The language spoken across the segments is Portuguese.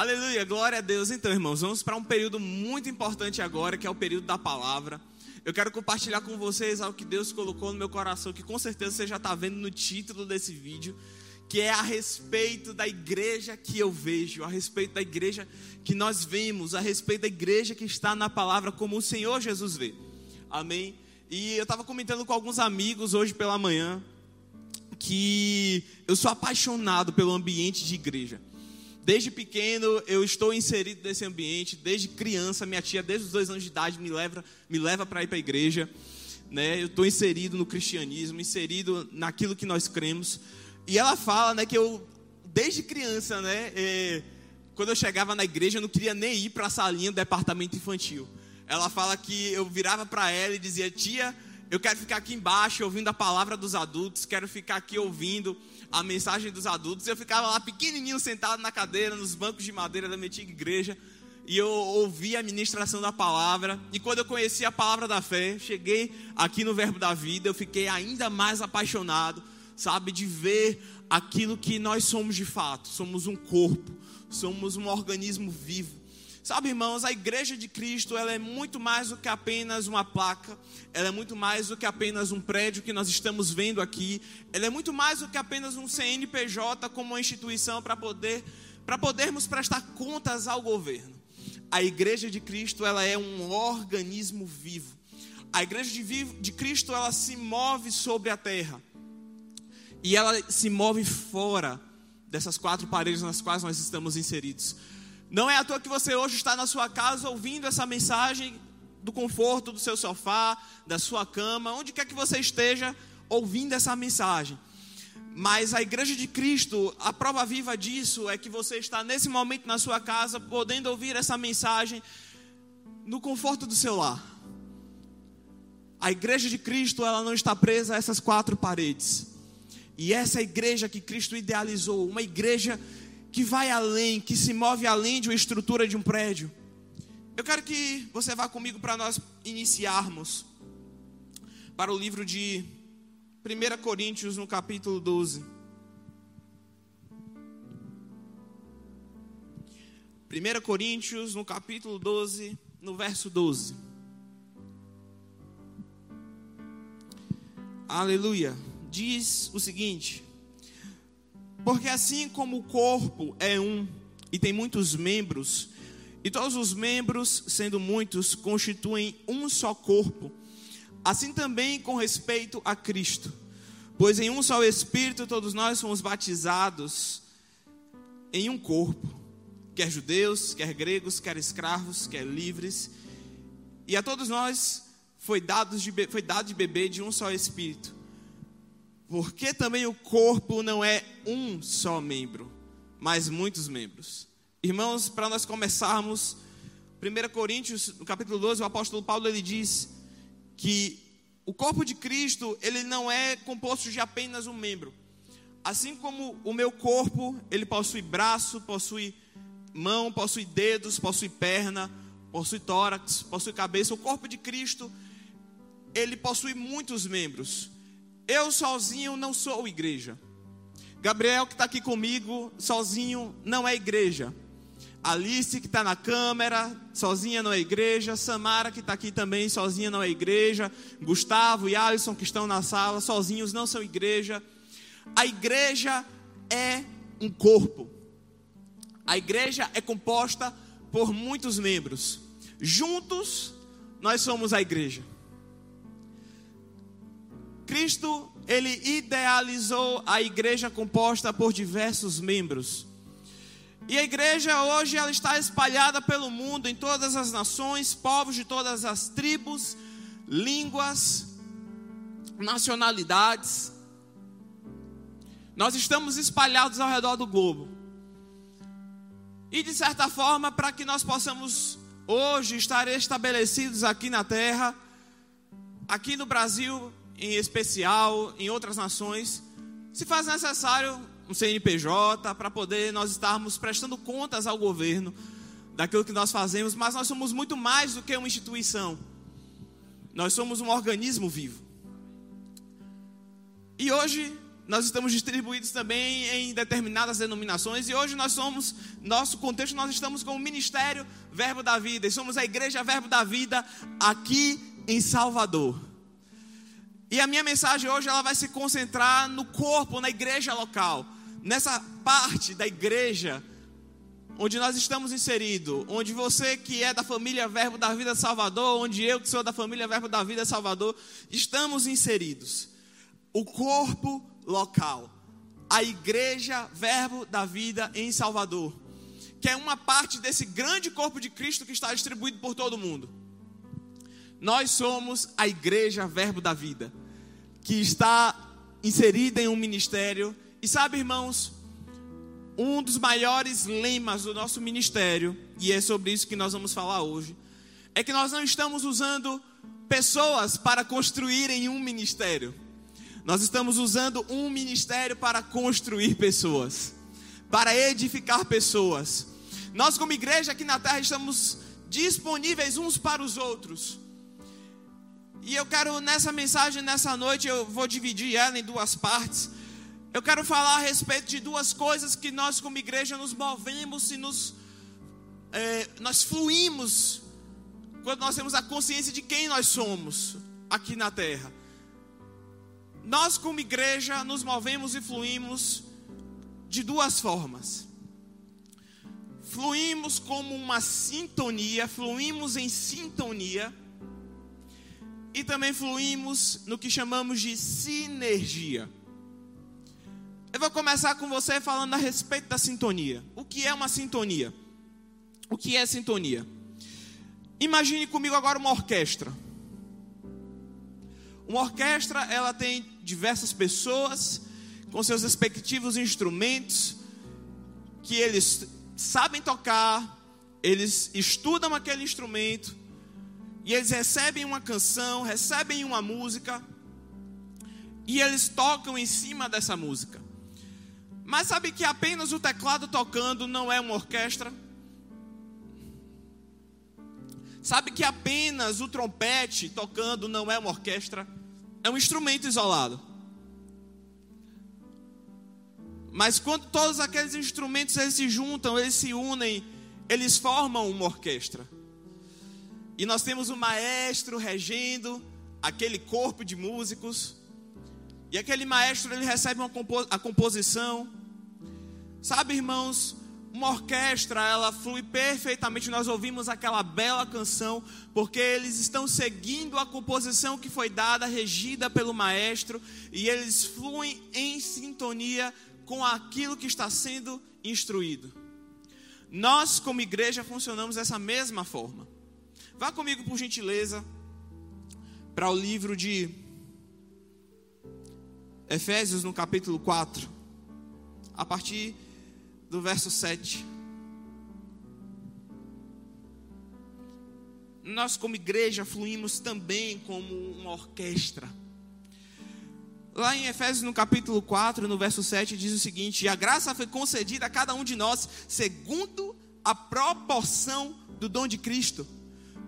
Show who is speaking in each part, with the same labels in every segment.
Speaker 1: Aleluia, glória a Deus. Então, irmãos, vamos para um período muito importante agora, que é o período da palavra. Eu quero compartilhar com vocês algo que Deus colocou no meu coração, que com certeza você já está vendo no título desse vídeo, que é a respeito da igreja que eu vejo, a respeito da igreja que nós vemos, a respeito da igreja que está na palavra como o Senhor Jesus vê. Amém? E eu estava comentando com alguns amigos hoje pela manhã que eu sou apaixonado pelo ambiente de igreja. Desde pequeno eu estou inserido nesse ambiente, desde criança, minha tia, desde os dois anos de idade, me leva, me leva para ir para a igreja. Né? Eu estou inserido no cristianismo, inserido naquilo que nós cremos. E ela fala né, que eu, desde criança, né, é, quando eu chegava na igreja, eu não queria nem ir para a salinha do departamento infantil. Ela fala que eu virava para ela e dizia: Tia, eu quero ficar aqui embaixo ouvindo a palavra dos adultos, quero ficar aqui ouvindo a mensagem dos adultos. Eu ficava lá pequenininho sentado na cadeira, nos bancos de madeira da minha antiga igreja, e eu ouvia a ministração da palavra. E quando eu conheci a palavra da fé, cheguei aqui no Verbo da Vida, eu fiquei ainda mais apaixonado, sabe, de ver aquilo que nós somos de fato. Somos um corpo, somos um organismo vivo Sabe, irmãos, a igreja de Cristo, ela é muito mais do que apenas uma placa, ela é muito mais do que apenas um prédio que nós estamos vendo aqui, ela é muito mais do que apenas um CNPJ como uma instituição para poder para podermos prestar contas ao governo. A igreja de Cristo, ela é um organismo vivo. A igreja de, vivo, de Cristo, ela se move sobre a terra. E ela se move fora dessas quatro paredes nas quais nós estamos inseridos. Não é à toa que você hoje está na sua casa ouvindo essa mensagem do conforto do seu sofá, da sua cama, onde quer que você esteja ouvindo essa mensagem. Mas a igreja de Cristo, a prova viva disso é que você está nesse momento na sua casa, podendo ouvir essa mensagem no conforto do seu lar. A igreja de Cristo, ela não está presa a essas quatro paredes. E essa é igreja que Cristo idealizou, uma igreja que vai além, que se move além de uma estrutura de um prédio. Eu quero que você vá comigo para nós iniciarmos para o livro de 1 Coríntios, no capítulo 12. 1 Coríntios, no capítulo 12, no verso 12. Aleluia. Diz o seguinte: porque assim como o corpo é um e tem muitos membros, e todos os membros, sendo muitos, constituem um só corpo, assim também com respeito a Cristo. Pois em um só Espírito todos nós fomos batizados em um corpo, quer judeus, quer gregos, quer escravos, quer livres, e a todos nós foi dado de, foi dado de beber de um só Espírito. Porque também o corpo não é um só membro, mas muitos membros. Irmãos, para nós começarmos, 1 Coríntios, no capítulo 12, o apóstolo Paulo ele diz que o corpo de Cristo, ele não é composto de apenas um membro. Assim como o meu corpo, ele possui braço, possui mão, possui dedos, possui perna, possui tórax, possui cabeça, o corpo de Cristo, ele possui muitos membros. Eu sozinho não sou igreja. Gabriel, que está aqui comigo, sozinho não é igreja. Alice, que está na câmera, sozinha não é igreja. Samara, que está aqui também, sozinha não é igreja. Gustavo e Alisson, que estão na sala, sozinhos não são igreja. A igreja é um corpo. A igreja é composta por muitos membros. Juntos, nós somos a igreja. Cristo, ele idealizou a igreja composta por diversos membros. E a igreja hoje ela está espalhada pelo mundo, em todas as nações, povos de todas as tribos, línguas, nacionalidades. Nós estamos espalhados ao redor do globo. E de certa forma, para que nós possamos hoje estar estabelecidos aqui na terra, aqui no Brasil, em especial em outras nações, se faz necessário um CNPJ para poder nós estarmos prestando contas ao governo daquilo que nós fazemos, mas nós somos muito mais do que uma instituição. Nós somos um organismo vivo. E hoje nós estamos distribuídos também em determinadas denominações e hoje nós somos, nosso contexto, nós estamos com o Ministério Verbo da Vida e somos a Igreja Verbo da Vida aqui em Salvador. E a minha mensagem hoje ela vai se concentrar no corpo, na igreja local, nessa parte da igreja onde nós estamos inseridos, onde você que é da família Verbo da Vida Salvador, onde eu que sou da família Verbo da Vida Salvador, estamos inseridos. O corpo local, a igreja Verbo da Vida em Salvador, que é uma parte desse grande corpo de Cristo que está distribuído por todo mundo. Nós somos a igreja Verbo da Vida, que está inserida em um ministério. E sabe, irmãos, um dos maiores lemas do nosso ministério, e é sobre isso que nós vamos falar hoje, é que nós não estamos usando pessoas para construírem um ministério. Nós estamos usando um ministério para construir pessoas, para edificar pessoas. Nós, como igreja aqui na terra, estamos disponíveis uns para os outros. E eu quero nessa mensagem, nessa noite, eu vou dividir ela em duas partes. Eu quero falar a respeito de duas coisas que nós, como igreja, nos movemos e nos, é, nós fluímos quando nós temos a consciência de quem nós somos aqui na terra. Nós, como igreja, nos movemos e fluímos de duas formas. Fluímos como uma sintonia, fluímos em sintonia e também fluímos no que chamamos de sinergia. Eu vou começar com você falando a respeito da sintonia. O que é uma sintonia? O que é sintonia? Imagine comigo agora uma orquestra. Uma orquestra, ela tem diversas pessoas com seus respectivos instrumentos que eles sabem tocar, eles estudam aquele instrumento e eles recebem uma canção, recebem uma música, e eles tocam em cima dessa música. Mas sabe que apenas o teclado tocando não é uma orquestra? Sabe que apenas o trompete tocando não é uma orquestra? É um instrumento isolado. Mas quando todos aqueles instrumentos eles se juntam, eles se unem, eles formam uma orquestra. E nós temos um maestro regendo aquele corpo de músicos. E aquele maestro ele recebe compo a composição. Sabe, irmãos, uma orquestra, ela flui perfeitamente. Nós ouvimos aquela bela canção, porque eles estão seguindo a composição que foi dada, regida pelo maestro, e eles fluem em sintonia com aquilo que está sendo instruído. Nós, como igreja, funcionamos dessa mesma forma. Vá comigo, por gentileza, para o livro de Efésios, no capítulo 4, a partir do verso 7. Nós, como igreja, fluímos também como uma orquestra. Lá em Efésios, no capítulo 4, no verso 7, diz o seguinte: E a graça foi concedida a cada um de nós, segundo a proporção do dom de Cristo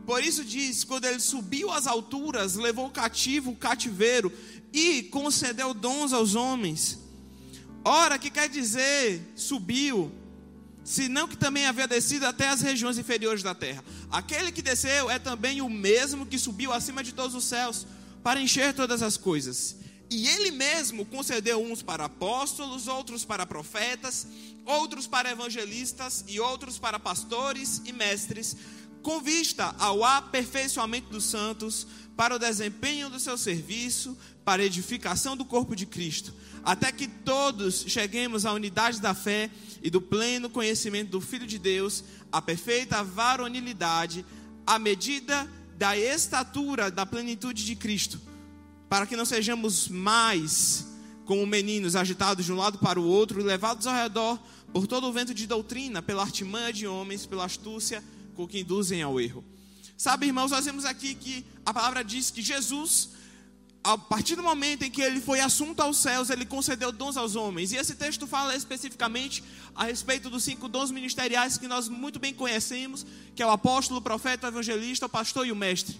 Speaker 1: por isso diz: quando ele subiu às alturas, levou cativo o cativeiro e concedeu dons aos homens. Ora, que quer dizer subiu? Senão que também havia descido até as regiões inferiores da terra. Aquele que desceu é também o mesmo que subiu acima de todos os céus para encher todas as coisas. E ele mesmo concedeu uns para apóstolos, outros para profetas, outros para evangelistas e outros para pastores e mestres com vista ao aperfeiçoamento dos santos, para o desempenho do seu serviço, para a edificação do corpo de Cristo, até que todos cheguemos à unidade da fé e do pleno conhecimento do Filho de Deus, à perfeita varonilidade, à medida da estatura da plenitude de Cristo, para que não sejamos mais como meninos agitados de um lado para o outro levados ao redor por todo o vento de doutrina, pela artimanha de homens, pela astúcia com que induzem ao erro. Sabe, irmãos, nós vemos aqui que a palavra diz que Jesus, a partir do momento em que ele foi assunto aos céus, ele concedeu dons aos homens. E esse texto fala especificamente a respeito dos cinco dons ministeriais que nós muito bem conhecemos, que é o apóstolo, o profeta, o evangelista, o pastor e o mestre.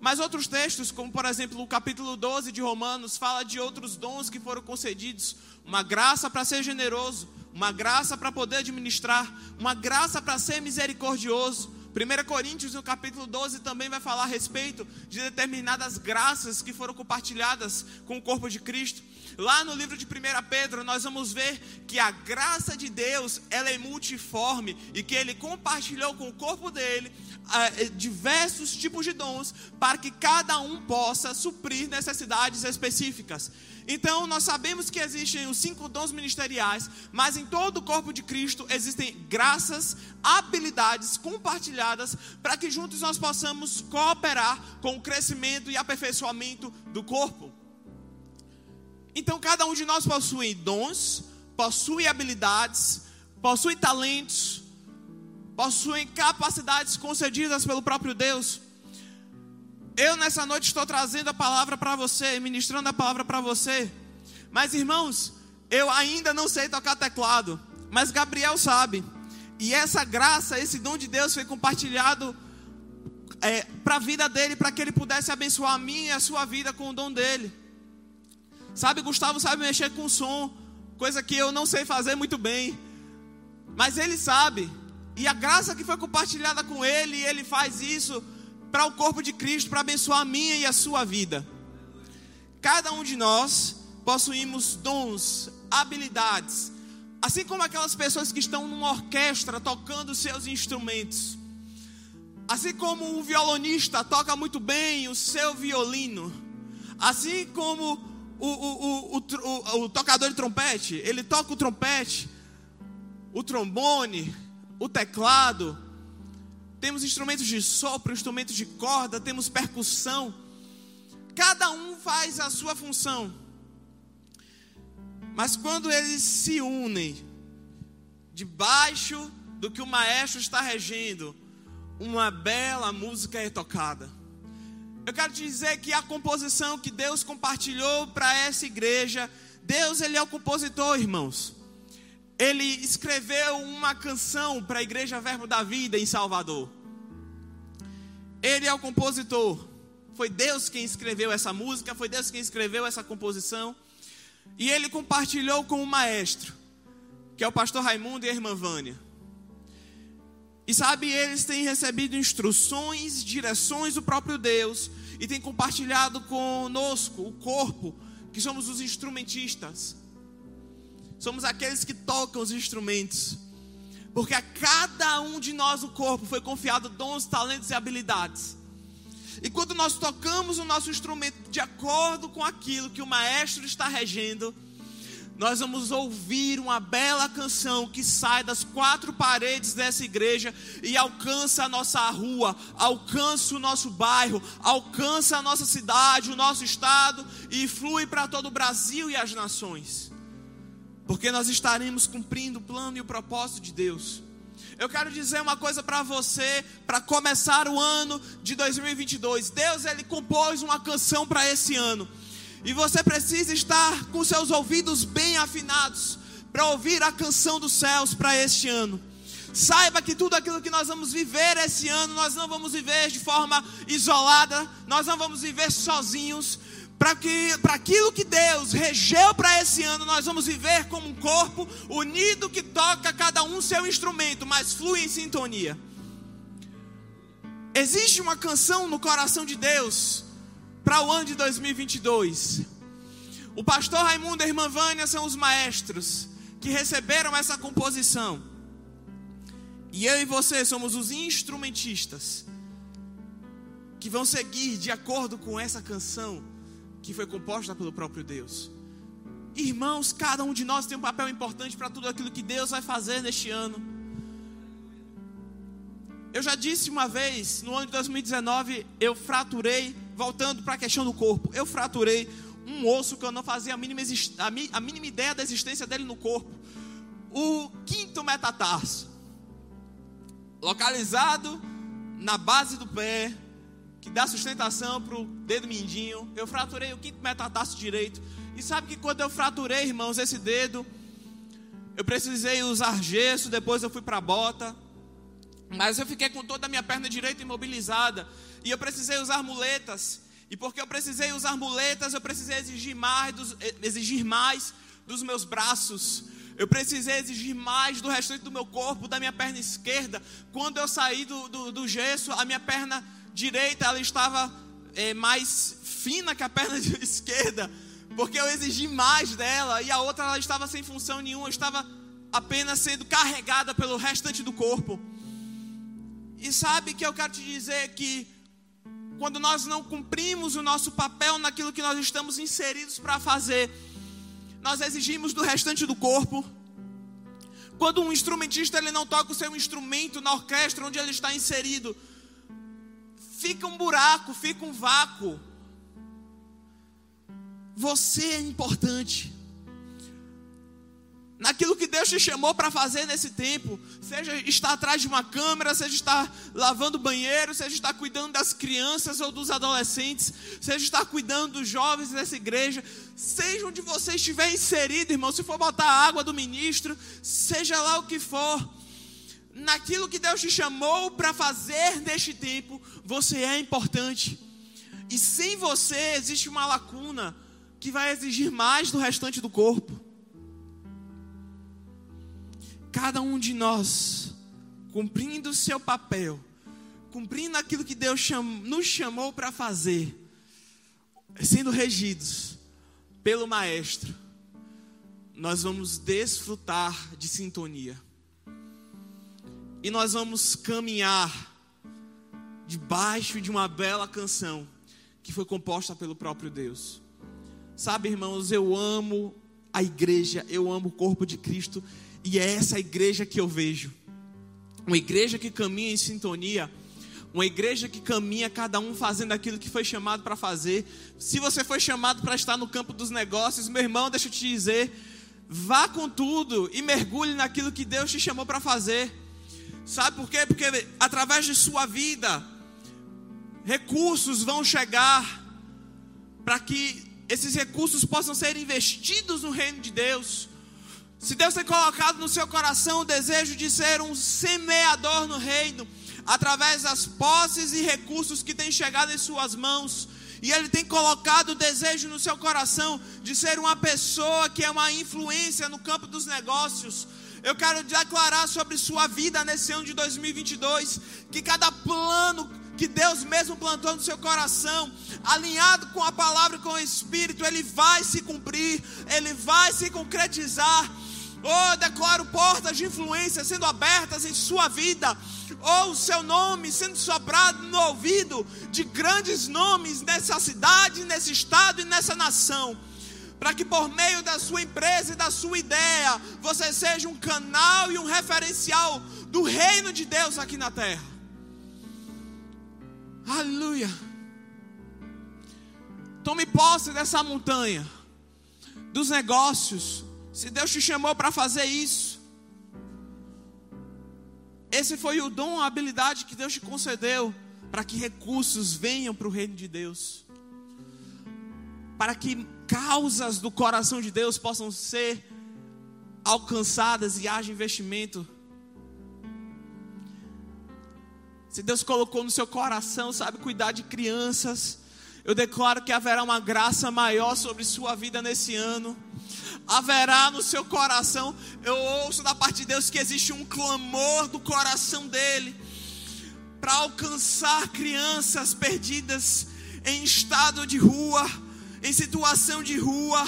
Speaker 1: Mas outros textos, como por exemplo o capítulo 12 de Romanos, fala de outros dons que foram concedidos: uma graça para ser generoso, uma graça para poder administrar, uma graça para ser misericordioso. 1 Coríntios, no capítulo 12, também vai falar a respeito de determinadas graças que foram compartilhadas com o corpo de Cristo. Lá no livro de 1 Pedro, nós vamos ver que a graça de Deus ela é multiforme e que Ele compartilhou com o corpo dele uh, diversos tipos de dons para que cada um possa suprir necessidades específicas. Então, nós sabemos que existem os cinco dons ministeriais, mas em todo o corpo de Cristo existem graças, habilidades compartilhadas para que juntos nós possamos cooperar com o crescimento e aperfeiçoamento do corpo. Então, cada um de nós possui dons, possui habilidades, possui talentos, possui capacidades concedidas pelo próprio Deus. Eu nessa noite estou trazendo a palavra para você, ministrando a palavra para você. Mas irmãos, eu ainda não sei tocar teclado, mas Gabriel sabe. E essa graça, esse dom de Deus foi compartilhado é, para a vida dele, para que ele pudesse abençoar a minha e a sua vida com o dom dele. Sabe, Gustavo sabe mexer com som, coisa que eu não sei fazer muito bem. Mas ele sabe. E a graça que foi compartilhada com ele, ele faz isso para o corpo de Cristo, para abençoar a minha e a sua vida. Cada um de nós possuímos dons, habilidades, assim como aquelas pessoas que estão numa orquestra tocando seus instrumentos. Assim como o violonista toca muito bem o seu violino, assim como o, o, o, o, tocador de trompete, ele toca o trompete, o trombone, o teclado, temos instrumentos de sopro, instrumentos de corda, temos percussão. Cada um faz a sua função. Mas quando eles se unem, debaixo do que o maestro está regendo, uma bela música é tocada. Eu quero te dizer que a composição que Deus compartilhou para essa igreja, Deus ele é o compositor, irmãos. Ele escreveu uma canção para a igreja Verbo da Vida em Salvador. Ele é o compositor. Foi Deus quem escreveu essa música, foi Deus quem escreveu essa composição. E ele compartilhou com o maestro, que é o pastor Raimundo e a irmã Vânia. E sabe, eles têm recebido instruções, direções do próprio Deus e têm compartilhado conosco, o corpo, que somos os instrumentistas. Somos aqueles que tocam os instrumentos. Porque a cada um de nós, o corpo, foi confiado dons, talentos e habilidades. E quando nós tocamos o nosso instrumento de acordo com aquilo que o maestro está regendo, nós vamos ouvir uma bela canção que sai das quatro paredes dessa igreja e alcança a nossa rua, alcança o nosso bairro, alcança a nossa cidade, o nosso estado e flui para todo o Brasil e as nações porque nós estaremos cumprindo o plano e o propósito de Deus. Eu quero dizer uma coisa para você, para começar o ano de 2022. Deus ele compôs uma canção para esse ano. E você precisa estar com seus ouvidos bem afinados para ouvir a canção dos céus para este ano. Saiba que tudo aquilo que nós vamos viver esse ano, nós não vamos viver de forma isolada, nós não vamos viver sozinhos, para que para aquilo que Deus regeu para esse ano, nós vamos viver como um corpo unido que toca cada um seu instrumento, mas flui em sintonia. Existe uma canção no coração de Deus para o ano de 2022. O pastor Raimundo e a irmã Vânia são os maestros que receberam essa composição. E eu e você somos os instrumentistas que vão seguir de acordo com essa canção que foi composta pelo próprio Deus. Irmãos, cada um de nós tem um papel importante para tudo aquilo que Deus vai fazer neste ano. Eu já disse uma vez, no ano de 2019, eu fraturei, voltando para a questão do corpo, eu fraturei um osso que eu não fazia a mínima, a mínima ideia da existência dele no corpo. O quinto metatarso, localizado na base do pé, que dá sustentação para o dedo mindinho. Eu fraturei o quinto metatarso direito. E sabe que quando eu fraturei, irmãos, esse dedo, eu precisei usar gesso, depois eu fui para bota. Mas eu fiquei com toda a minha perna direita imobilizada e eu precisei usar muletas. E porque eu precisei usar muletas, eu precisei exigir mais dos, exigir mais dos meus braços. Eu precisei exigir mais do restante do meu corpo, da minha perna esquerda. Quando eu saí do, do, do gesso, a minha perna direita ela estava é, mais fina que a perna esquerda, porque eu exigi mais dela e a outra ela estava sem função nenhuma, estava apenas sendo carregada pelo restante do corpo. E sabe que eu quero te dizer que quando nós não cumprimos o nosso papel naquilo que nós estamos inseridos para fazer, nós exigimos do restante do corpo. Quando um instrumentista ele não toca o seu instrumento na orquestra onde ele está inserido, fica um buraco, fica um vácuo. Você é importante naquilo que Deus te chamou para fazer nesse tempo, seja estar atrás de uma câmera, seja estar lavando banheiro, seja estar cuidando das crianças ou dos adolescentes, seja estar cuidando dos jovens dessa igreja, seja onde você estiver inserido, irmão, se for botar a água do ministro, seja lá o que for, naquilo que Deus te chamou para fazer neste tempo, você é importante. E sem você existe uma lacuna que vai exigir mais do restante do corpo cada um de nós, cumprindo o seu papel, cumprindo aquilo que Deus cham, nos chamou para fazer, sendo regidos pelo Maestro, nós vamos desfrutar de sintonia. E nós vamos caminhar debaixo de uma bela canção que foi composta pelo próprio Deus. Sabe, irmãos, eu amo a igreja, eu amo o corpo de Cristo e é essa igreja que eu vejo. Uma igreja que caminha em sintonia. Uma igreja que caminha cada um fazendo aquilo que foi chamado para fazer. Se você foi chamado para estar no campo dos negócios, meu irmão, deixa eu te dizer, vá com tudo e mergulhe naquilo que Deus te chamou para fazer. Sabe por quê? Porque através de sua vida, recursos vão chegar para que esses recursos possam ser investidos no reino de Deus. Se Deus tem colocado no seu coração o desejo de ser um semeador no reino, através das posses e recursos que têm chegado em suas mãos, e Ele tem colocado o desejo no seu coração de ser uma pessoa que é uma influência no campo dos negócios, eu quero declarar sobre sua vida nesse ano de 2022 que cada plano que Deus mesmo plantou no seu coração, alinhado com a palavra e com o Espírito, ele vai se cumprir, ele vai se concretizar. Oh, declaro portas de influência sendo abertas em sua vida. Oh, o seu nome sendo soprado no ouvido de grandes nomes nessa cidade, nesse estado e nessa nação. Para que por meio da sua empresa e da sua ideia, você seja um canal e um referencial do reino de Deus aqui na terra. Aleluia. Tome posse dessa montanha, dos negócios, se Deus te chamou para fazer isso, esse foi o dom, a habilidade que Deus te concedeu para que recursos venham para o reino de Deus, para que causas do coração de Deus possam ser alcançadas e haja investimento. Se Deus colocou no seu coração, sabe, cuidar de crianças, eu declaro que haverá uma graça maior sobre sua vida nesse ano haverá no seu coração. Eu ouço da parte de Deus que existe um clamor do coração dele para alcançar crianças perdidas em estado de rua, em situação de rua.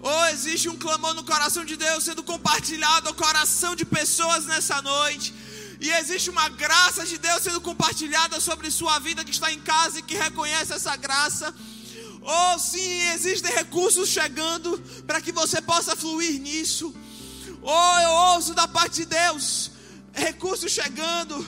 Speaker 1: Ou existe um clamor no coração de Deus sendo compartilhado ao coração de pessoas nessa noite. E existe uma graça de Deus sendo compartilhada sobre sua vida que está em casa e que reconhece essa graça. Oh, sim, existem recursos chegando para que você possa fluir nisso. Oh, eu ouço da parte de Deus, recursos chegando.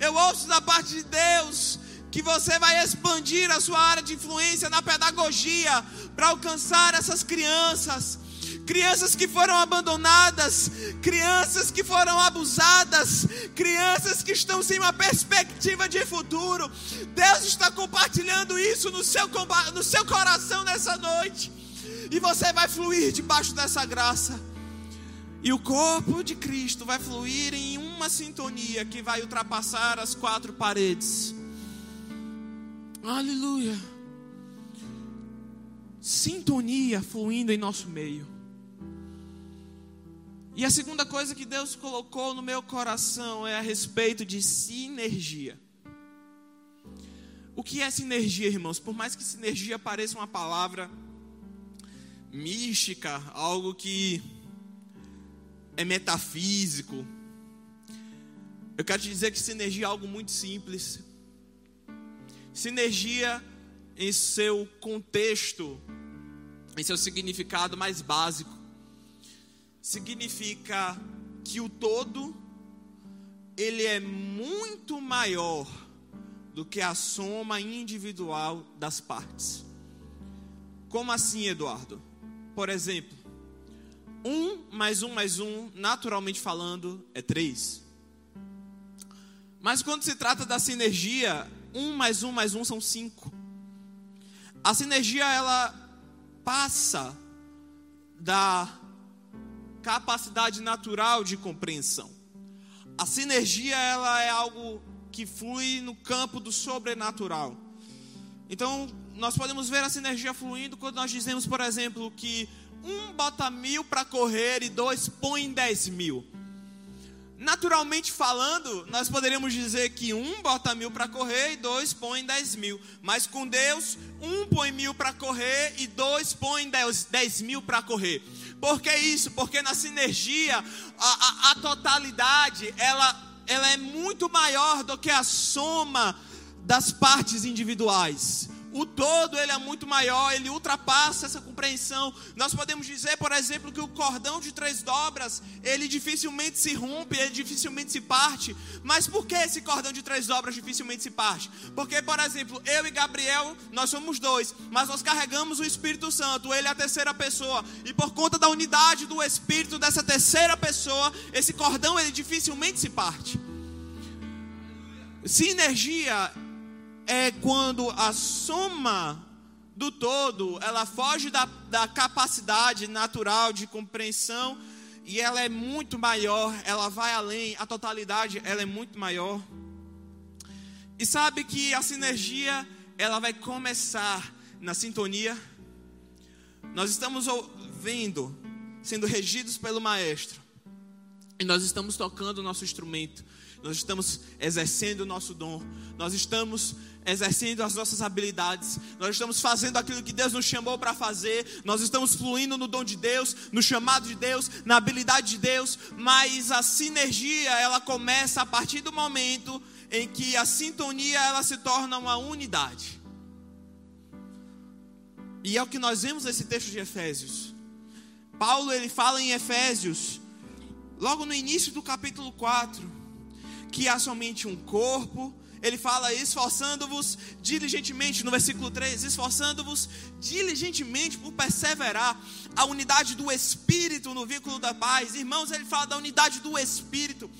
Speaker 1: Eu ouço da parte de Deus que você vai expandir a sua área de influência na pedagogia para alcançar essas crianças crianças que foram abandonadas, crianças que foram abusadas, crianças que estão sem uma perspectiva de futuro. Deus está compartilhando isso no seu, no seu coração nessa noite, e você vai fluir debaixo dessa graça, e o corpo de Cristo vai fluir em um uma sintonia que vai ultrapassar as quatro paredes. Aleluia. Sintonia fluindo em nosso meio. E a segunda coisa que Deus colocou no meu coração é a respeito de sinergia. O que é sinergia, irmãos? Por mais que sinergia pareça uma palavra mística, algo que é metafísico, eu quero te dizer que sinergia é algo muito simples. Sinergia, em seu contexto, em seu significado mais básico, significa que o todo ele é muito maior do que a soma individual das partes. Como assim, Eduardo? Por exemplo, um mais um mais um, naturalmente falando, é três. Mas quando se trata da sinergia, um mais um mais um são cinco. A sinergia ela passa da capacidade natural de compreensão. A sinergia ela é algo que flui no campo do sobrenatural. Então, nós podemos ver a sinergia fluindo quando nós dizemos, por exemplo, que um bota mil para correr e dois põe dez mil. Naturalmente falando, nós poderíamos dizer que um bota mil para correr e dois põe dez mil. Mas com Deus, um põe mil para correr e dois põe dez, dez mil para correr. Por que isso? Porque na sinergia, a, a, a totalidade, ela ela é muito maior do que a soma das partes individuais. O todo ele é muito maior, ele ultrapassa essa compreensão. Nós podemos dizer, por exemplo, que o cordão de três dobras, ele dificilmente se rompe, ele dificilmente se parte. Mas por que esse cordão de três dobras dificilmente se parte? Porque, por exemplo, eu e Gabriel, nós somos dois, mas nós carregamos o Espírito Santo, ele é a terceira pessoa. E por conta da unidade do Espírito dessa terceira pessoa, esse cordão ele dificilmente se parte. Sinergia é quando a soma do todo, ela foge da, da capacidade natural de compreensão e ela é muito maior, ela vai além, a totalidade ela é muito maior. E sabe que a sinergia, ela vai começar na sintonia. Nós estamos ouvindo, sendo regidos pelo maestro. E nós estamos tocando o nosso instrumento. Nós estamos exercendo o nosso dom. Nós estamos exercendo as nossas habilidades, nós estamos fazendo aquilo que Deus nos chamou para fazer, nós estamos fluindo no dom de Deus, no chamado de Deus, na habilidade de Deus, mas a sinergia ela começa a partir do momento em que a sintonia ela se torna uma unidade. E é o que nós vemos nesse texto de Efésios. Paulo ele fala em Efésios, logo no início do capítulo 4, que há somente um corpo, ele fala: esforçando-vos diligentemente, no versículo 3, esforçando-vos diligentemente por perseverar a unidade do Espírito no vínculo da paz. Irmãos, ele fala da unidade do Espírito.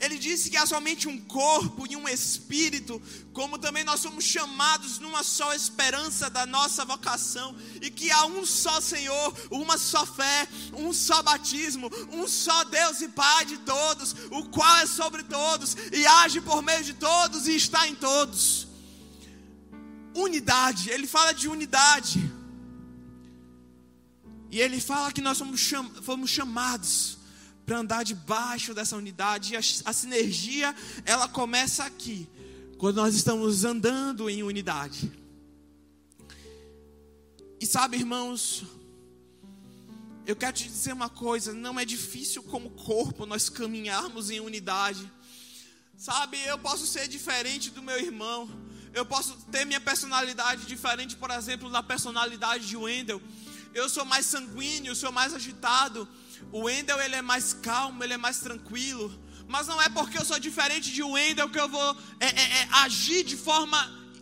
Speaker 1: Ele disse que há somente um corpo e um espírito, como também nós somos chamados numa só esperança da nossa vocação, e que há um só Senhor, uma só fé, um só batismo, um só Deus e Pai de todos, o qual é sobre todos e age por meio de todos e está em todos. Unidade, ele fala de unidade, e ele fala que nós somos, cham fomos chamados para andar debaixo dessa unidade. E a, a sinergia, ela começa aqui, quando nós estamos andando em unidade. E sabe, irmãos, eu quero te dizer uma coisa: não é difícil como corpo nós caminharmos em unidade. Sabe, eu posso ser diferente do meu irmão, eu posso ter minha personalidade diferente, por exemplo, da personalidade de Wendell. Eu sou mais sanguíneo, sou mais agitado. O Wendel ele é mais calmo, ele é mais tranquilo. Mas não é porque eu sou diferente de Wendel que eu vou é, é, é, agir de forma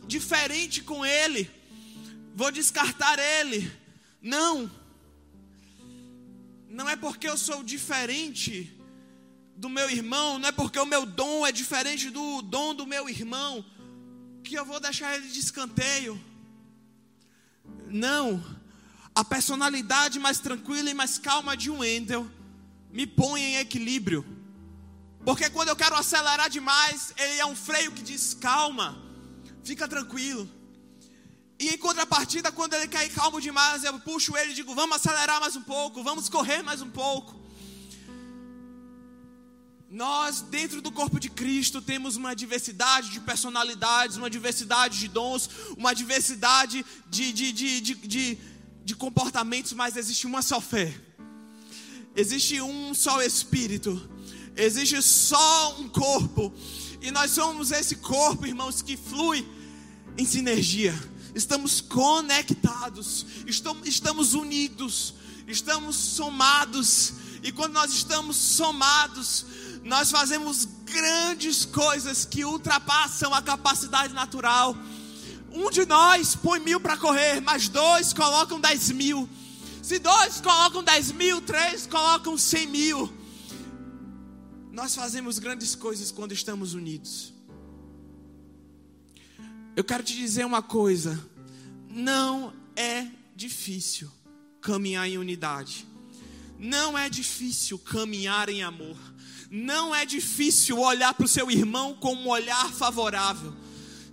Speaker 1: diferente com ele. Vou descartar ele. Não. Não é porque eu sou diferente do meu irmão, não é porque o meu dom é diferente do dom do meu irmão, que eu vou deixar ele de escanteio. Não a personalidade mais tranquila e mais calma de um Wendel me põe em equilíbrio. Porque quando eu quero acelerar demais, ele é um freio que diz: calma, fica tranquilo. E em contrapartida, quando ele quer ir calmo demais, eu puxo ele e digo: vamos acelerar mais um pouco, vamos correr mais um pouco. Nós, dentro do corpo de Cristo, temos uma diversidade de personalidades, uma diversidade de dons, uma diversidade de, de, de, de, de, comportamentos, mas existe uma só fé, existe um só Espírito, existe só um corpo, e nós somos esse corpo, irmãos, que flui em sinergia. Estamos conectados, estamos unidos, estamos somados, e quando nós estamos somados, nós fazemos grandes coisas que ultrapassam a capacidade natural. Um de nós põe mil para correr, mas dois colocam dez mil. Se dois colocam dez mil, três colocam cem mil. Nós fazemos grandes coisas quando estamos unidos. Eu quero te dizer uma coisa: não é difícil caminhar em unidade, não é difícil caminhar em amor, não é difícil olhar para o seu irmão com um olhar favorável,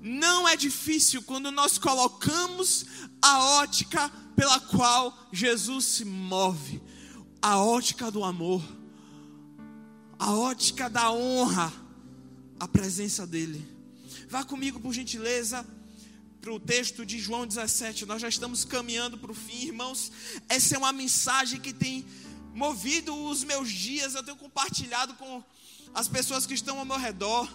Speaker 1: não é difícil quando nós colocamos a ótica pela qual Jesus se move, a ótica do amor, a ótica da honra, a presença dEle. Vá comigo, por gentileza, para o texto de João 17. Nós já estamos caminhando para o fim, irmãos. Essa é uma mensagem que tem movido os meus dias. Eu tenho compartilhado com as pessoas que estão ao meu redor.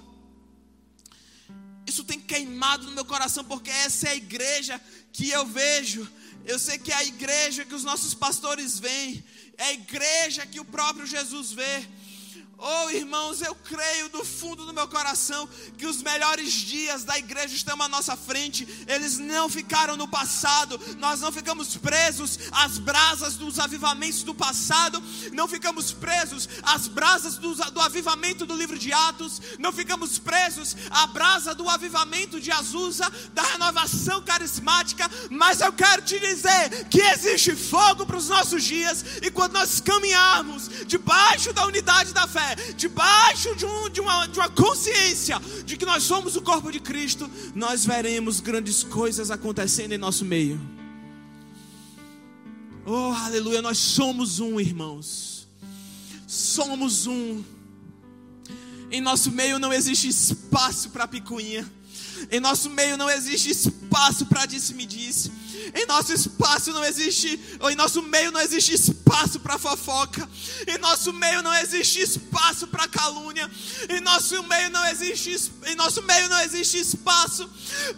Speaker 1: Isso tem queimado no meu coração, porque essa é a igreja que eu vejo. Eu sei que é a igreja que os nossos pastores veem, é a igreja que o próprio Jesus vê. Oh, irmãos, eu creio do fundo do meu coração que os melhores dias da igreja estão à nossa frente. Eles não ficaram no passado. Nós não ficamos presos às brasas dos avivamentos do passado. Não ficamos presos às brasas do, do avivamento do livro de Atos. Não ficamos presos à brasa do avivamento de Azusa, da renovação carismática. Mas eu quero te dizer que existe fogo para os nossos dias. E quando nós caminharmos debaixo da unidade da fé, debaixo de, um, de, uma, de uma consciência de que nós somos o corpo de Cristo, nós veremos grandes coisas acontecendo em nosso meio. Oh, aleluia, nós somos um, irmãos. Somos um. Em nosso meio não existe espaço para picuinha. Em nosso meio não existe espaço para disse-me-disse. Em nosso espaço não existe, ou em nosso meio não existe espaço para fofoca. Em nosso meio não existe espaço para calúnia. Em nosso meio não existe, em nosso meio não existe espaço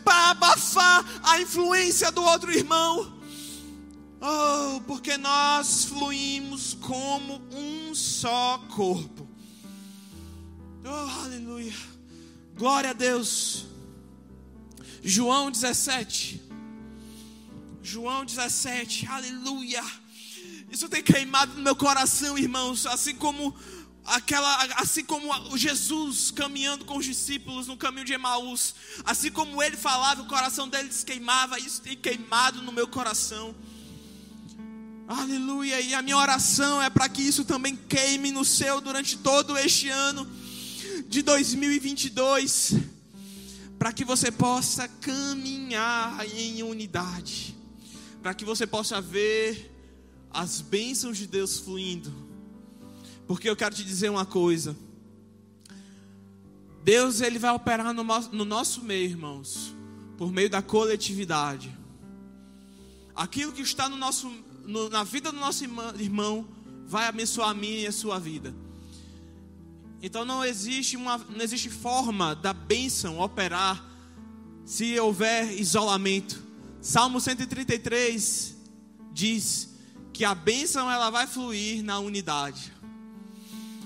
Speaker 1: para abafar a influência do outro irmão. Oh, porque nós fluímos como um só corpo. Oh, aleluia. Glória a Deus. João 17. João 17, aleluia. Isso tem queimado no meu coração, irmãos, assim como aquela, assim como Jesus caminhando com os discípulos no caminho de Emaús, assim como ele falava, o coração dele queimava, isso tem queimado no meu coração. Aleluia, e a minha oração é para que isso também queime no seu durante todo este ano de 2022, para que você possa caminhar em unidade para que você possa ver as bênçãos de Deus fluindo. Porque eu quero te dizer uma coisa. Deus ele vai operar no, no nosso meio, irmãos, por meio da coletividade. Aquilo que está no nosso, no, na vida do nosso irmão vai abençoar a minha e a sua vida. Então não existe uma, não existe forma da bênção operar se houver isolamento. Salmo 133 diz que a bênção ela vai fluir na unidade.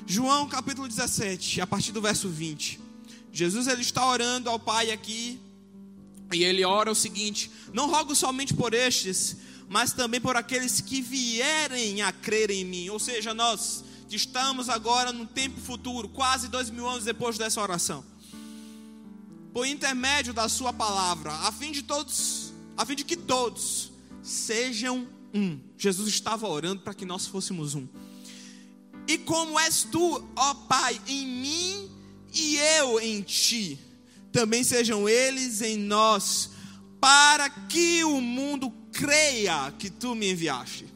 Speaker 1: João capítulo 17, a partir do verso 20. Jesus ele está orando ao Pai aqui, e ele ora o seguinte: Não rogo somente por estes, mas também por aqueles que vierem a crer em mim. Ou seja, nós estamos agora no tempo futuro, quase dois mil anos depois dessa oração, por intermédio da Sua palavra, a fim de todos a fim de que todos sejam um. Jesus estava orando para que nós fôssemos um. E como és tu, ó Pai, em mim e eu em ti, também sejam eles em nós, para que o mundo creia que tu me enviaste.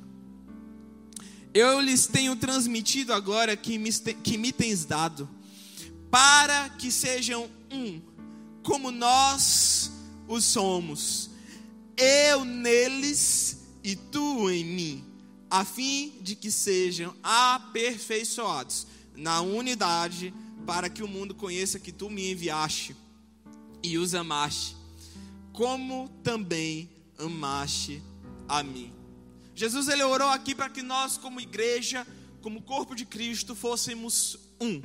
Speaker 1: Eu lhes tenho transmitido agora que me, que me tens dado, para que sejam um, como nós os somos, eu neles e tu em mim, a fim de que sejam aperfeiçoados na unidade, para que o mundo conheça que tu me enviaste e os amaste, como também amaste a mim. Jesus ele orou aqui para que nós, como igreja, como corpo de Cristo, fôssemos um.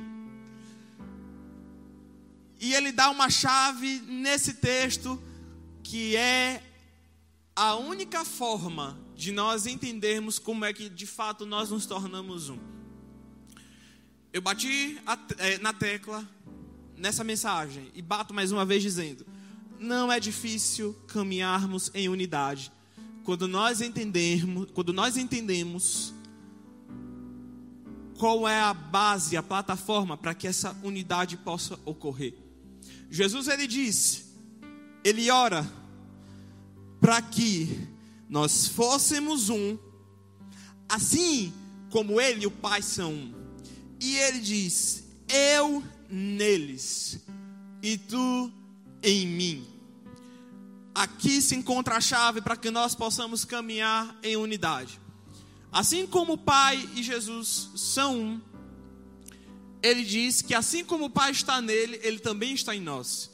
Speaker 1: E ele dá uma chave nesse texto que é a única forma de nós entendermos como é que de fato nós nos tornamos um. Eu bati é, na tecla nessa mensagem e bato mais uma vez dizendo: não é difícil caminharmos em unidade quando nós entendermos, quando nós entendemos qual é a base, a plataforma para que essa unidade possa ocorrer. Jesus ele disse, ele ora para que nós fôssemos um, assim como ele e o Pai são um. E ele diz: Eu neles e tu em mim. Aqui se encontra a chave para que nós possamos caminhar em unidade. Assim como o Pai e Jesus são um, ele diz que assim como o Pai está nele, ele também está em nós.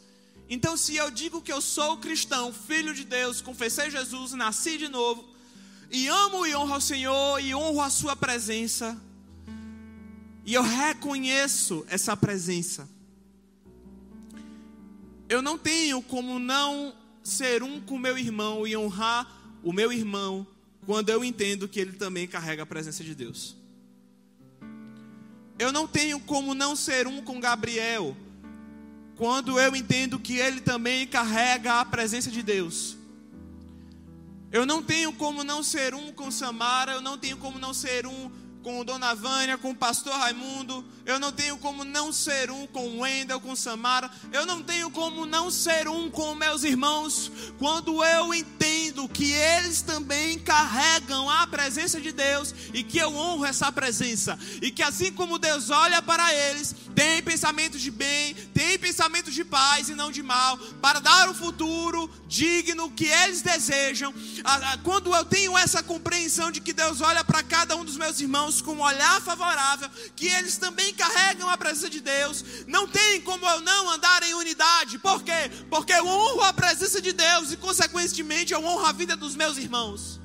Speaker 1: Então, se eu digo que eu sou cristão, filho de Deus, confessei Jesus, nasci de novo, e amo e honro ao Senhor e honro a Sua presença, e eu reconheço essa presença, eu não tenho como não ser um com meu irmão e honrar o meu irmão quando eu entendo que ele também carrega a presença de Deus. Eu não tenho como não ser um com Gabriel quando eu entendo que ele também carrega a presença de Deus. Eu não tenho como não ser um com Samara, eu não tenho como não ser um com Dona Vânia, com o pastor Raimundo, eu não tenho como não ser um com o Wendel, com Samara, eu não tenho como não ser um com meus irmãos, quando eu entendo que eles também carregam a presença de Deus e que eu honro essa presença, e que assim como Deus olha para eles, tem pensamentos de bem, tem pensamentos de paz e não de mal, para dar o um futuro digno que eles desejam. Quando eu tenho essa compreensão de que Deus olha para cada um dos meus irmãos, irmãos com um olhar favorável, que eles também carregam a presença de Deus. Não tem como eu não andar em unidade. Por quê? Porque eu honro a presença de Deus e, consequentemente, eu honro a vida dos meus irmãos.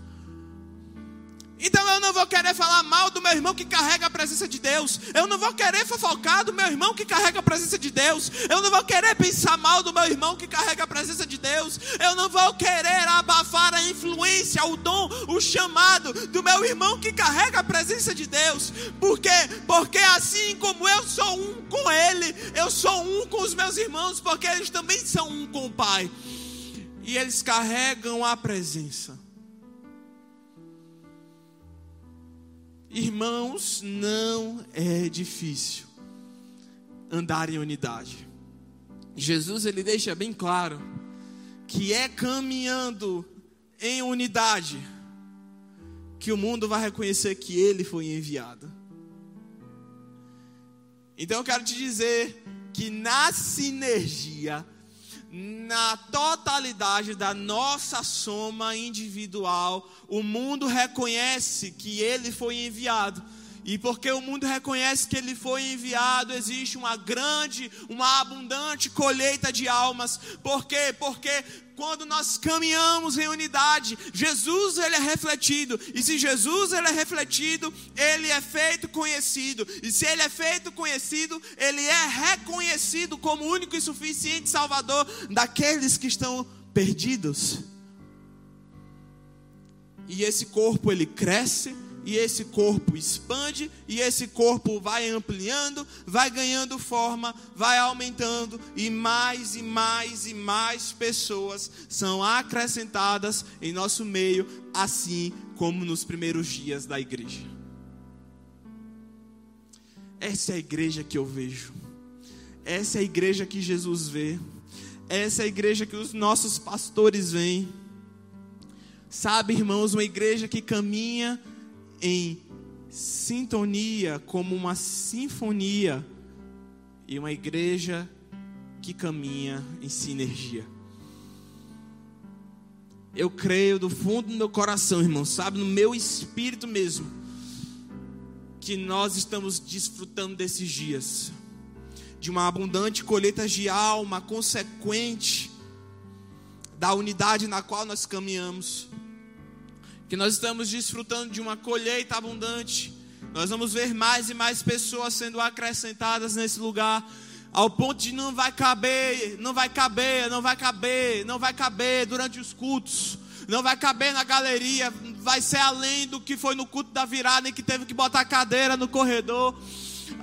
Speaker 1: Então eu não vou querer falar mal do meu irmão que carrega a presença de Deus. Eu não vou querer fofocar do meu irmão que carrega a presença de Deus. Eu não vou querer pensar mal do meu irmão que carrega a presença de Deus. Eu não vou querer abafar a influência, o dom, o chamado do meu irmão que carrega a presença de Deus. Por quê? Porque assim como eu sou um com ele, eu sou um com os meus irmãos, porque eles também são um com o Pai. E eles carregam a presença. Irmãos, não é difícil andar em unidade. Jesus ele deixa bem claro que é caminhando em unidade que o mundo vai reconhecer que ele foi enviado. Então eu quero te dizer que na sinergia na totalidade da nossa soma individual, o mundo reconhece que ele foi enviado. E porque o mundo reconhece que ele foi enviado, existe uma grande, uma abundante colheita de almas. Por quê? Porque quando nós caminhamos em unidade, Jesus ele é refletido. E se Jesus ele é refletido, ele é feito conhecido. E se ele é feito conhecido, ele é reconhecido como único e suficiente Salvador daqueles que estão perdidos. E esse corpo ele cresce e esse corpo expande, e esse corpo vai ampliando, vai ganhando forma, vai aumentando, e mais e mais e mais pessoas são acrescentadas em nosso meio, assim como nos primeiros dias da igreja. Essa é a igreja que eu vejo. Essa é a igreja que Jesus vê. Essa é a igreja que os nossos pastores veem. Sabe, irmãos, uma igreja que caminha em sintonia, como uma sinfonia, e uma igreja que caminha em sinergia. Eu creio do fundo do meu coração, irmão, sabe, no meu espírito mesmo, que nós estamos desfrutando desses dias, de uma abundante colheita de alma, consequente da unidade na qual nós caminhamos, que nós estamos desfrutando de uma colheita abundante. Nós vamos ver mais e mais pessoas sendo acrescentadas nesse lugar, ao ponto de não vai caber, não vai caber, não vai caber, não vai caber durante os cultos, não vai caber na galeria, vai ser além do que foi no culto da virada em que teve que botar cadeira no corredor.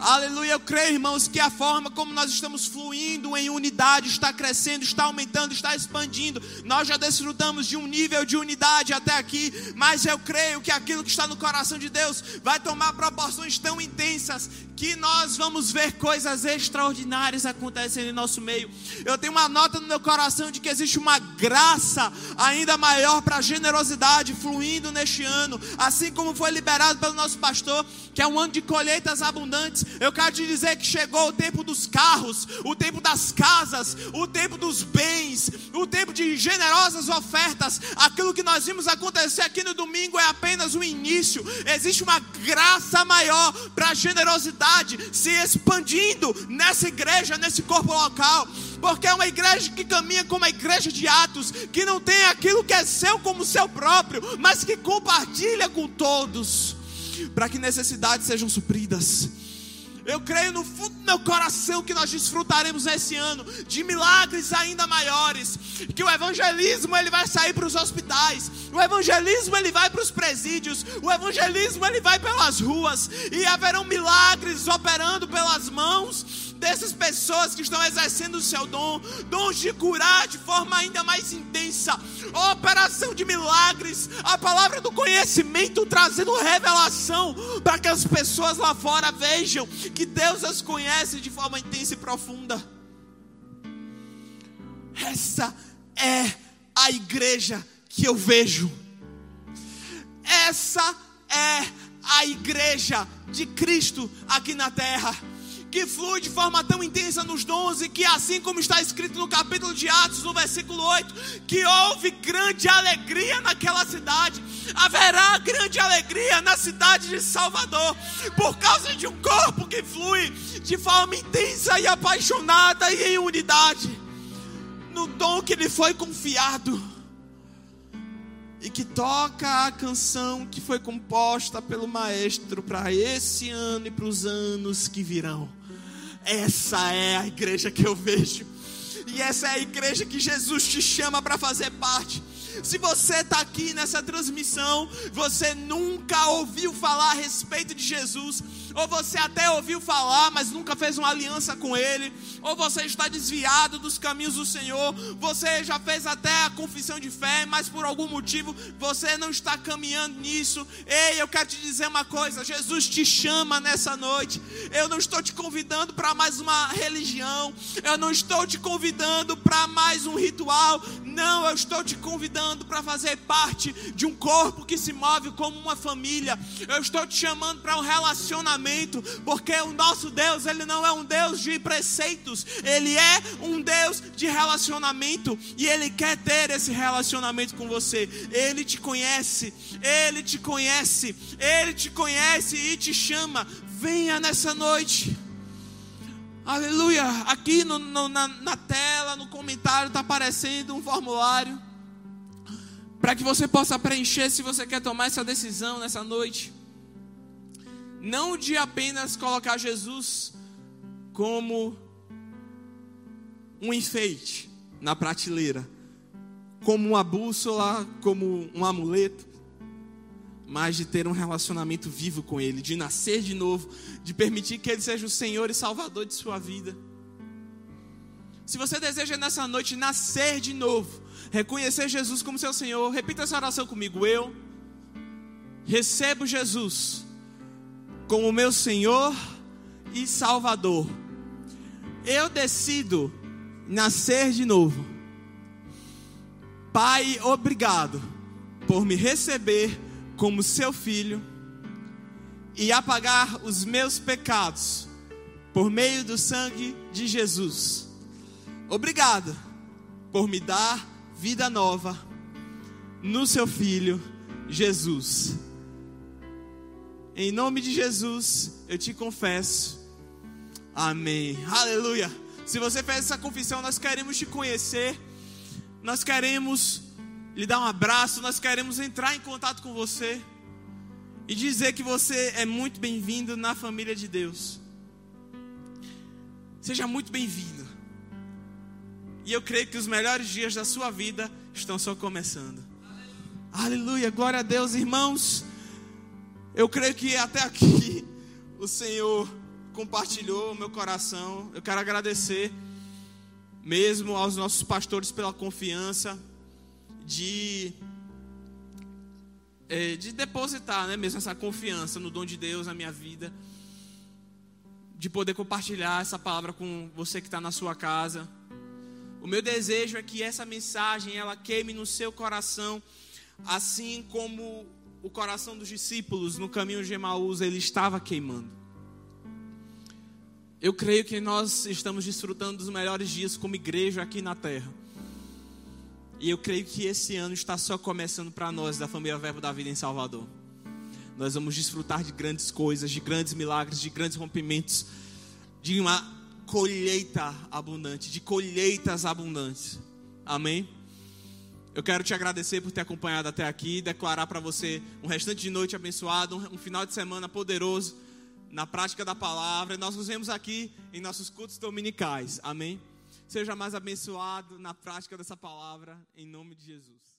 Speaker 1: Aleluia, eu creio, irmãos, que a forma como nós estamos fluindo em unidade está crescendo, está aumentando, está expandindo. Nós já desfrutamos de um nível de unidade até aqui, mas eu creio que aquilo que está no coração de Deus vai tomar proporções tão intensas que nós vamos ver coisas extraordinárias acontecendo em nosso meio. Eu tenho uma nota no meu coração de que existe uma graça ainda maior para a generosidade fluindo neste ano, assim como foi liberado pelo nosso pastor, que é um ano de colheitas abundantes. Eu quero te dizer que chegou o tempo dos carros, o tempo das casas, o tempo dos bens, o tempo de generosas ofertas. Aquilo que nós vimos acontecer aqui no domingo é apenas o início. Existe uma graça maior para a generosidade se expandindo nessa igreja, nesse corpo local, porque é uma igreja que caminha como a igreja de Atos, que não tem aquilo que é seu como seu próprio, mas que compartilha com todos, para que necessidades sejam supridas. Eu creio no fundo do meu coração que nós desfrutaremos esse ano de milagres ainda maiores, que o evangelismo ele vai sair para os hospitais, o evangelismo ele vai para os presídios, o evangelismo ele vai pelas ruas e haverão milagres operando pelas mãos dessas pessoas que estão exercendo o seu dom, dons de curar de forma ainda mais intensa, operação de milagres, a palavra do conhecimento trazendo revelação para que as pessoas lá fora vejam que Deus as conhece de forma intensa e profunda. Essa é a igreja que eu vejo. Essa é a igreja de Cristo aqui na terra que flui de forma tão intensa nos dons, e que, assim como está escrito no capítulo de Atos, no versículo 8, que houve grande alegria naquela cidade, haverá grande alegria na cidade de Salvador, por causa de um corpo que flui de forma intensa e apaixonada e em unidade, no dom que lhe foi confiado e que toca a canção que foi composta pelo maestro para esse ano e para os anos que virão. Essa é a igreja que eu vejo. E essa é a igreja que Jesus te chama para fazer parte. Se você está aqui nessa transmissão, você nunca ouviu falar a respeito de Jesus, ou você até ouviu falar, mas nunca fez uma aliança com Ele, ou você está desviado dos caminhos do Senhor, você já fez até a confissão de fé, mas por algum motivo você não está caminhando nisso. Ei, eu quero te dizer uma coisa: Jesus te chama nessa noite. Eu não estou te convidando para mais uma religião, eu não estou te convidando para mais um ritual, não, eu estou te convidando para fazer parte de um corpo que se move como uma família. Eu estou te chamando para um relacionamento, porque o nosso Deus, ele não é um Deus de preceitos, ele é um Deus de relacionamento e ele quer ter esse relacionamento com você. Ele te conhece, ele te conhece, ele te conhece e te chama. Venha nessa noite. Aleluia. Aqui no, no, na, na tela, no comentário, está aparecendo um formulário. Para que você possa preencher se você quer tomar essa decisão nessa noite. Não de apenas colocar Jesus como um enfeite na prateleira, como uma bússola, como um amuleto mas de ter um relacionamento vivo com Ele, de nascer de novo, de permitir que Ele seja o Senhor e Salvador de sua vida. Se você deseja nessa noite nascer de novo, reconhecer Jesus como seu Senhor, repita essa oração comigo. Eu recebo Jesus como meu Senhor e Salvador. Eu decido nascer de novo. Pai, obrigado por me receber como seu filho e apagar os meus pecados por meio do sangue de Jesus. Obrigado por me dar vida nova no seu filho Jesus. Em nome de Jesus, eu te confesso. Amém. Aleluia. Se você fez essa confissão, nós queremos te conhecer. Nós queremos lhe dar um abraço, nós queremos entrar em contato com você e dizer que você é muito bem-vindo na família de Deus. Seja muito bem-vindo. E eu creio que os melhores dias da sua vida estão só começando. Aleluia, glória a Deus, irmãos. Eu creio que até aqui o Senhor compartilhou o meu coração. Eu quero agradecer mesmo aos nossos pastores pela confiança de é, de depositar, né, mesmo essa confiança no dom de Deus na minha vida de poder compartilhar essa palavra com você que está na sua casa. O meu desejo é que essa mensagem ela queime no seu coração, assim como o coração dos discípulos no caminho de Emaús ele estava queimando. Eu creio que nós estamos desfrutando dos melhores dias como igreja aqui na terra. E eu creio que esse ano está só começando para nós da família Verbo da Vida em Salvador nós vamos desfrutar de grandes coisas, de grandes milagres, de grandes rompimentos, de uma colheita abundante, de colheitas abundantes. Amém? Eu quero te agradecer por ter acompanhado até aqui, declarar para você um restante de noite abençoado, um final de semana poderoso na prática da palavra. Nós nos vemos aqui em nossos cultos dominicais. Amém? Seja mais abençoado na prática dessa palavra, em nome de Jesus.